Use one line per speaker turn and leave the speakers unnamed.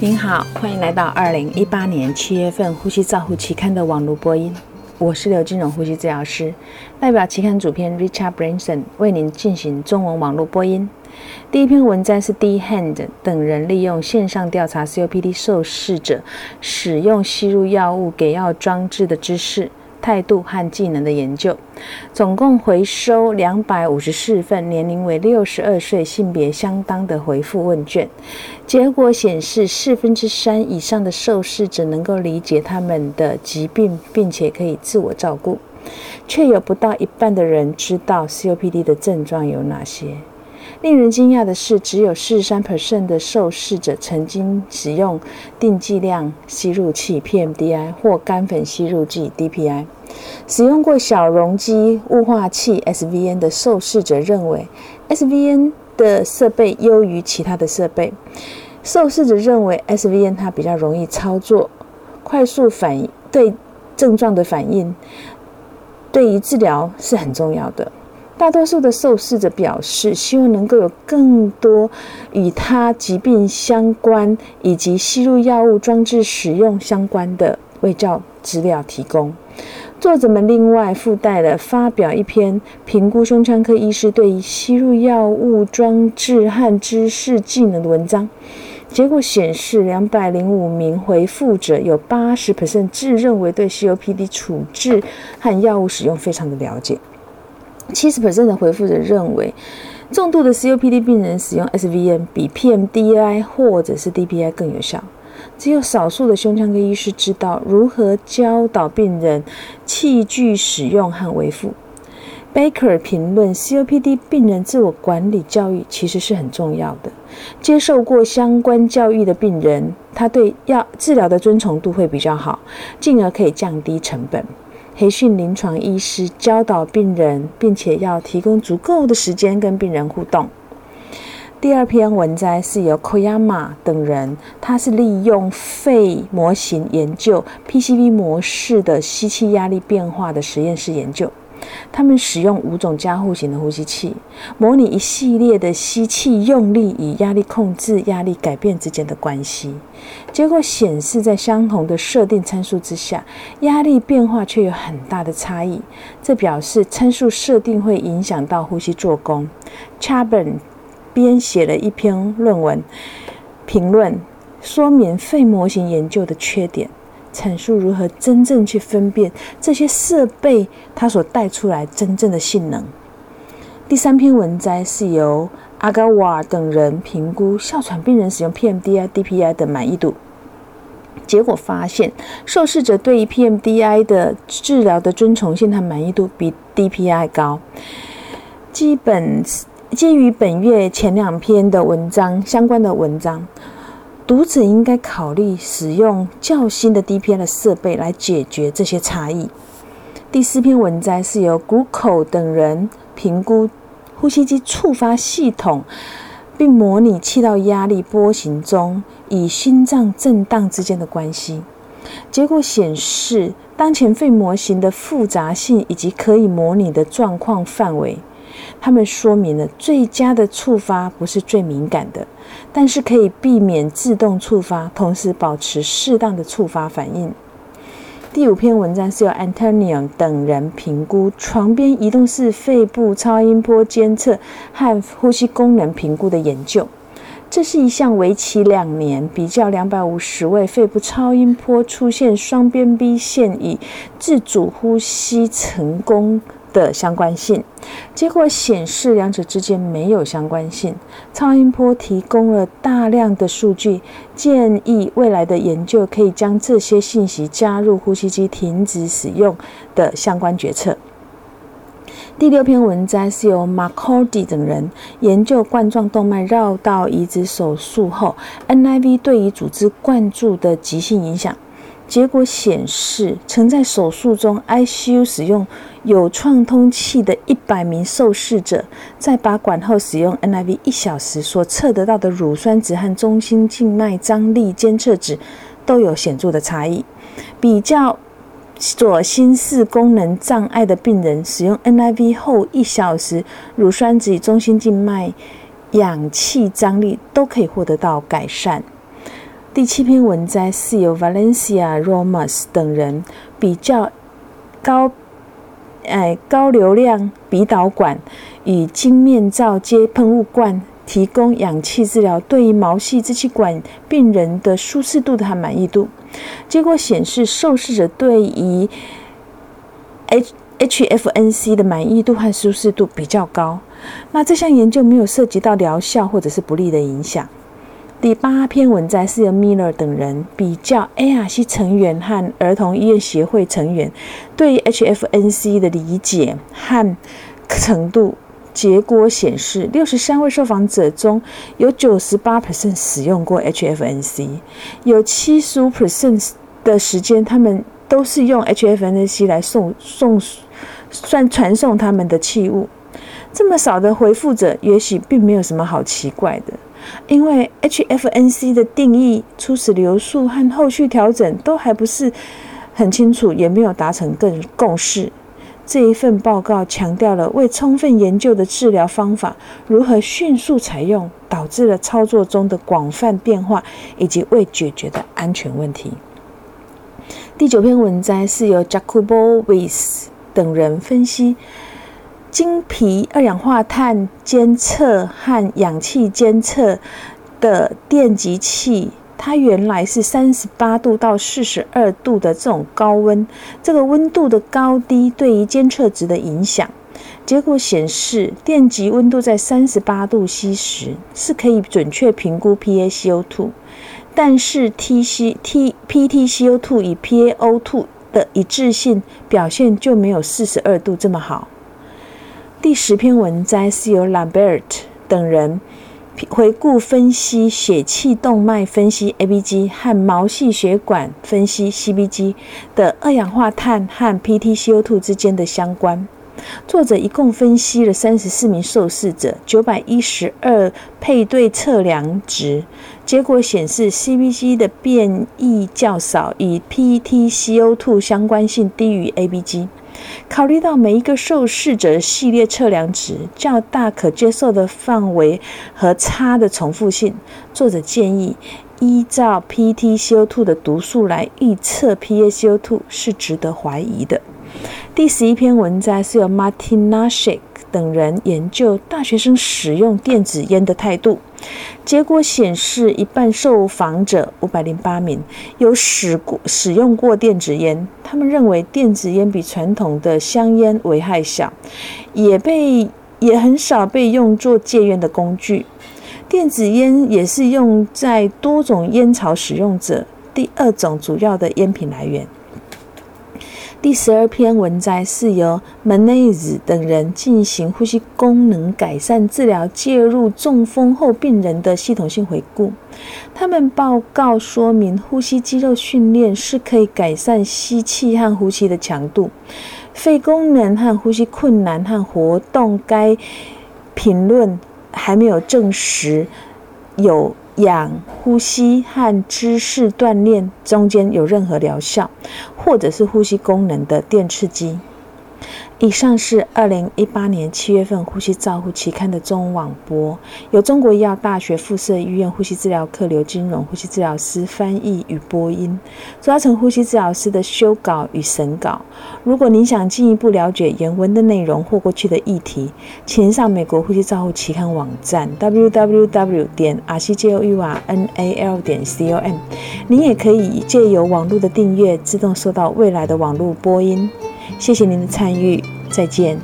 您好，欢迎来到二零一八年七月份《呼吸照护期刊》的网络播音。我是刘金荣呼吸治疗师，代表期刊主编 Richard Branson 为您进行中文网络播音。第一篇文章是 D Hand 等人利用线上调查 COPD 受试者使用吸入药物给药装置的知识。态度和技能的研究，总共回收两百五十四份年龄为六十二岁、性别相当的回复问卷。结果显示，四分之三以上的受试者能够理解他们的疾病，并且可以自我照顾，却有不到一半的人知道 COPD 的症状有哪些。令人惊讶的是，只有四十三 percent 的受试者曾经使用定剂量吸入器 （PMDI） 或干粉吸入剂 （DPI）。使用过小容积雾化器 （SVN） 的受试者认为，SVN 的设备优于其他的设备。受试者认为，SVN 它比较容易操作，快速反应对症状的反应，对于治疗是很重要的。大多数的受试者表示，希望能够有更多与他疾病相关以及吸入药物装置使用相关的卫教资料提供。作者们另外附带了发表一篇评估胸腔科医师对于吸入药物装置和知识技能的文章。结果显示，两百零五名回复者有八十 percent 自认为对 COPD 处置和药物使用非常的了解。七十的回复者认为，重度的 COPD 病人使用 SVN 比 PMDI 或者是 DPI 更有效。只有少数的胸腔科医师知道如何教导病人器具使用和维护。Baker 评论：COPD 病人自我管理教育其实是很重要的。接受过相关教育的病人，他对药治疗的遵从度会比较好，进而可以降低成本。培训临床医师教导病人，并且要提供足够的时间跟病人互动。第二篇文摘是由 Koyama 等人，他是利用肺模型研究 PCB 模式的吸气压力变化的实验室研究。他们使用五种加护型的呼吸器，模拟一系列的吸气用力与压力控制、压力改变之间的关系。结果显示，在相同的设定参数之下，压力变化却有很大的差异。这表示参数设定会影响到呼吸做工。Chabon 编写了一篇论文评论，说明肺模型研究的缺点。阐述如何真正去分辨这些设备它所带出来真正的性能。第三篇文摘是由阿嘎瓦等人评估哮喘病人使用 PMDI、DPI 的满意度，结果发现受试者对于 PMDI 的治疗的遵从性和满意度比 DPI 高。基本基于本月前两篇的文章相关的文章。读者应该考虑使用较新的 DPI 的设备来解决这些差异。第四篇文摘是由 g u c o 等人评估呼吸机触发系统，并模拟气道压力波形中与心脏震荡之间的关系。结果显示，当前肺模型的复杂性以及可以模拟的状况范围。他们说明了最佳的触发不是最敏感的，但是可以避免自动触发，同时保持适当的触发反应。第五篇文章是由 Antonio 等人评估床边移动式肺部超音波监测和呼吸功能评估的研究。这是一项为期两年，比较两百五十位肺部超音波出现双边 B 线以自主呼吸成功。的相关性，结果显示两者之间没有相关性。超音波提供了大量的数据，建议未来的研究可以将这些信息加入呼吸机停止使用的相关决策。第六篇文章是由 Marcordi 等人研究冠状动脉绕道移植手术后 NIV 对于组织灌注的急性影响。结果显示，曾在手术中 ICU 使用有创通器的一百名受试者，在拔管后使用 NIV 一小时所测得到的乳酸值和中心静脉张力监测值都有显著的差异。比较左心室功能障碍的病人使用 NIV 后一小时，乳酸值与中心静脉氧气张力都可以获得到改善。第七篇文摘是由 Valencia Romas 等人比较高，哎，高流量鼻导管与晶面罩接喷雾罐提供氧气治疗对于毛细支气管病人的舒适度和满意度。结果显示，受试者对于 H HFNC 的满意度和舒适度比较高。那这项研究没有涉及到疗效或者是不利的影响。第八篇文摘是由 Miller 等人比较 ARC 成员和儿童医院协会成员对 HFNC 的理解和程度。结果显示，六十三位受访者中有九十八 percent 使用过 HFNC，有七十五 percent 的时间，他们都是用 HFNC 来送送算传送他们的器物。这么少的回复者，也许并没有什么好奇怪的，因为 HFNC 的定义、初始流速和后续调整都还不是很清楚，也没有达成更共识。这一份报告强调了未充分研究的治疗方法如何迅速采用，导致了操作中的广泛变化以及未解决的安全问题。第九篇文摘是由 Jacobo Weiss 等人分析经皮二氧化碳监测和氧气监测的电极器。它原来是三十八度到四十二度的这种高温，这个温度的高低对于监测值的影响。结果显示，电极温度在三十八度 C 时是可以准确评估 PaCO2，但是 TC T PtCO2 与 PaO2 的一致性表现就没有四十二度这么好。第十篇文摘是由 Lambert 等人。回顾分析血气动脉分析 （ABG） 和毛细血管分析 （CBG） 的二氧化碳和 PtCO2 之间的相关。作者一共分析了三十四名受试者，九百一十二配对测量值，结果显示 CBG 的变异较少，与 PtCO2 相关性低于 ABG。考虑到每一个受试者系列测量值较大可接受的范围和差的重复性，作者建议依照 PtCO2 的读数来预测 PaCO2 是值得怀疑的。第十一篇文章是由 Martin Nashik 等人研究大学生使用电子烟的态度。结果显示，一半受访者五百零八名有使过使用过电子烟，他们认为电子烟比传统的香烟危害小，也被也很少被用作戒烟的工具。电子烟也是用在多种烟草使用者第二种主要的烟品来源。第十二篇文摘是由门内子等人进行呼吸功能改善治疗介入中风后病人的系统性回顾。他们报告说明，呼吸肌肉训练是可以改善吸气和呼吸的强度、肺功能和呼吸困难和活动。该评论还没有证实有。氧呼吸和姿势锻炼中间有任何疗效，或者是呼吸功能的电刺激。以上是二零一八年七月份《呼吸照护期刊》的中文网播，由中国医药大学附设医院呼吸治疗科刘金荣呼吸治疗师翻译与播音，朱嘉诚呼吸治疗师的修稿与审稿。如果您想进一步了解原文的内容或过去的议题，请上美国呼吸照护期刊网站 www 点 r c j o u r n a l 点 c o m。您也可以借由网络的订阅，自动收到未来的网络播音。谢谢您的参与，再见。